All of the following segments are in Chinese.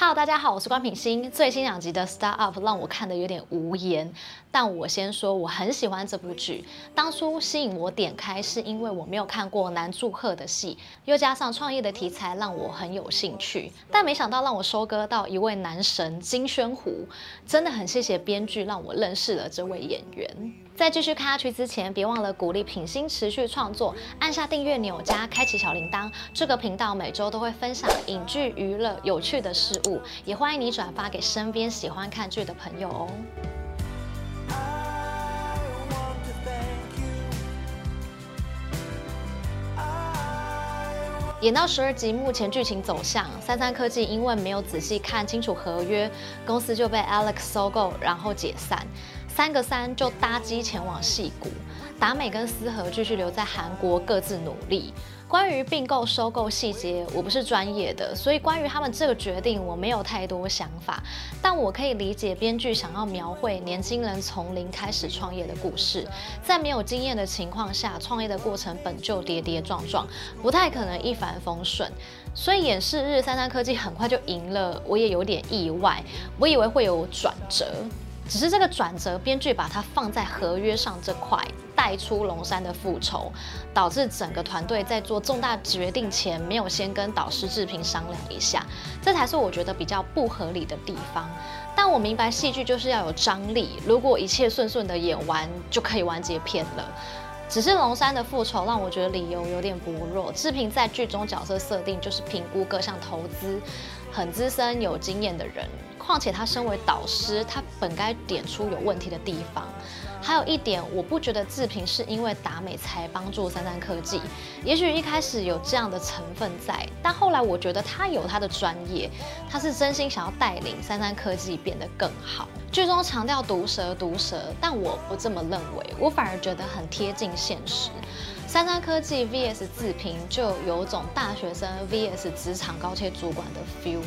Hello，大家好，我是关品欣。最新两集的《Start Up》让我看得有点无言，但我先说我很喜欢这部剧。当初吸引我点开，是因为我没有看过南柱赫的戏，又加上创业的题材让我很有兴趣。但没想到让我收割到一位男神金宣虎，真的很谢谢编剧让我认识了这位演员。在继续看下去之前，别忘了鼓励品心持续创作，按下订阅钮加开启小铃铛。这个频道每周都会分享影剧、娱乐、有趣的事物，也欢迎你转发给身边喜欢看剧的朋友哦。演到十二集，目前剧情走向，三三科技因为没有仔细看清楚合约，公司就被 Alex 收购，然后解散。三个三就搭机前往戏谷，达美跟思和继续留在韩国各自努力。关于并购收购细节，我不是专业的，所以关于他们这个决定，我没有太多想法。但我可以理解编剧想要描绘年轻人从零开始创业的故事，在没有经验的情况下，创业的过程本就跌跌撞撞，不太可能一帆风顺。所以演示日三三科技很快就赢了，我也有点意外，我以为会有转折。只是这个转折，编剧把它放在合约上这块，带出龙山的复仇，导致整个团队在做重大决定前没有先跟导师志平商量一下，这才是我觉得比较不合理的地方。但我明白戏剧就是要有张力，如果一切顺顺的演完，就可以完结篇了。只是龙山的复仇让我觉得理由有点薄弱。志平在剧中角色设定就是评估各项投资，很资深有经验的人。况且他身为导师，他本该点出有问题的地方。还有一点，我不觉得志平是因为达美才帮助三三科技，也许一开始有这样的成分在，但后来我觉得他有他的专业，他是真心想要带领三三科技变得更好。剧中强调毒舌毒舌，但我不这么认为，我反而觉得很贴近现实。三三科技 VS 志平就有种大学生 VS 职场高阶主管的 feel。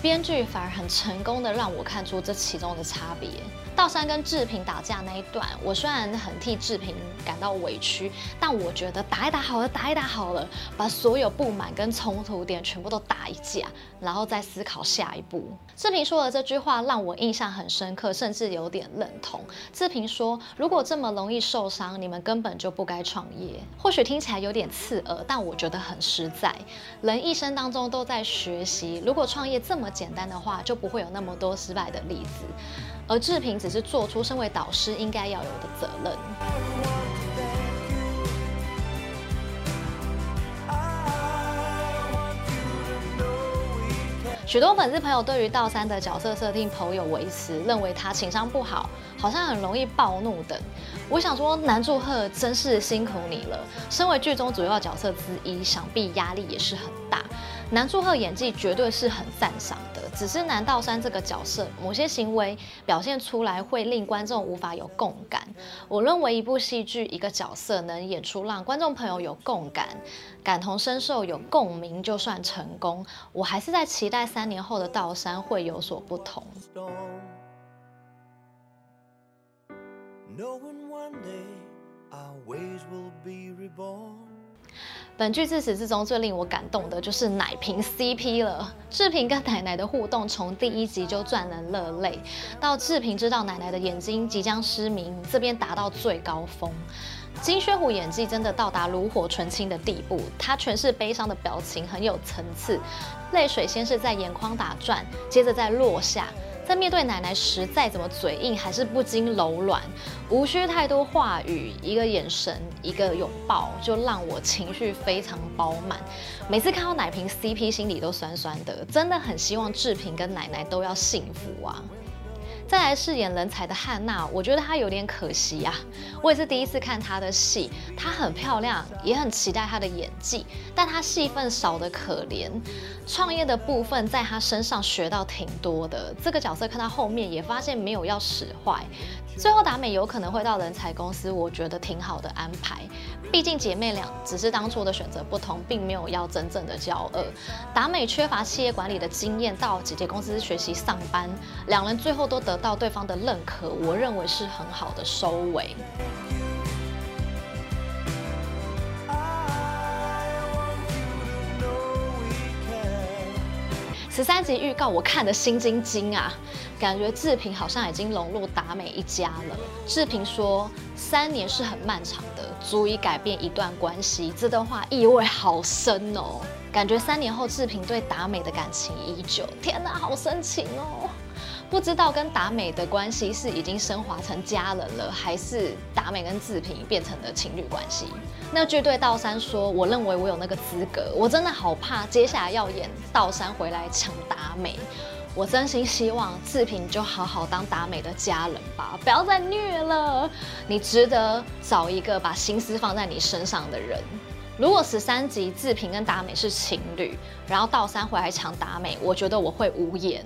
编剧反而很成功的让我看出这其中的差别。道山跟志平打架那一段，我虽然很替志平感到委屈，但我觉得打一打好了，打一打好了，把所有不满跟冲突点全部都打一架，然后再思考下一步。志平说的这句话让我印象很深刻，甚至有点认同。志平说：“如果这么容易受伤，你们根本就不该创业。”或许听起来有点刺耳，但我觉得很实在。人一生当中都在学习，如果创业这么简单的话，就不会有那么多失败的例子。而志平只是做出身为导师应该要有的责任。许多粉丝朋友对于道三的角色设定颇有微词，认为他情商不好，好像很容易暴怒等。我想说，南柱赫真是辛苦你了。身为剧中主要角色之一，想必压力也是很大。南柱赫演技绝对是很赞赏的，只是南道山这个角色某些行为表现出来会令观众无法有共感。我认为一部戏剧一个角色能演出让观众朋友有共感、感同身受、有共鸣，就算成功。我还是在期待三年后的道山会有所不同。本剧自始至终最令我感动的就是奶瓶 CP 了。志平跟奶奶的互动从第一集就赚人热泪，到志平知道奶奶的眼睛即将失明，这边达到最高峰。金宣虎演技真的到达炉火纯青的地步，他诠释悲伤的表情很有层次，泪水先是在眼眶打转，接着再落下。在面对奶奶时，再怎么嘴硬，还是不禁柔软，无需太多话语，一个眼神，一个拥抱，就让我情绪非常饱满。每次看到奶瓶 CP，心里都酸酸的，真的很希望志平跟奶奶都要幸福啊。再来饰演人才的汉娜，我觉得她有点可惜啊。我也是第一次看她的戏，她很漂亮，也很期待她的演技，但她戏份少得可怜。创业的部分在她身上学到挺多的，这个角色看到后面也发现没有要使坏。最后达美有可能会到人才公司，我觉得挺好的安排。毕竟姐妹俩只是当初的选择不同，并没有要真正的交恶。达美缺乏企业管理的经验，到姐姐公司学习上班，两人最后都得到对方的认可，我认为是很好的收尾。十三集预告我看得心惊惊啊，感觉志平好像已经融入达美一家了。志平说三年是很漫长的，足以改变一段关系，这段话意味好深哦。感觉三年后志平对达美的感情依旧，天哪，好深情哦。不知道跟达美的关系是已经升华成家人了，还是达美跟志平变成了情侣关系？那句对道山说：“我认为我有那个资格。”我真的好怕接下来要演道山回来抢达美。我真心希望志平就好好当达美的家人吧，不要再虐了。你值得找一个把心思放在你身上的人。如果十三集志平跟达美是情侣，然后道山回来抢达美，我觉得我会无言。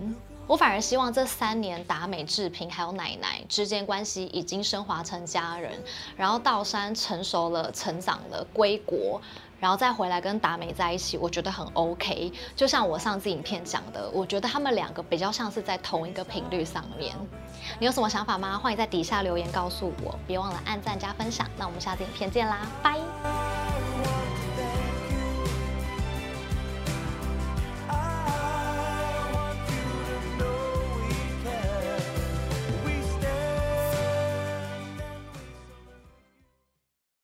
我反而希望这三年达美、志平还有奶奶之间关系已经升华成家人，然后道山成熟了、成长了、归国，然后再回来跟达美在一起，我觉得很 OK。就像我上次影片讲的，我觉得他们两个比较像是在同一个频率上面。你有什么想法吗？欢迎在底下留言告诉我，别忘了按赞加分享。那我们下次影片见啦，拜。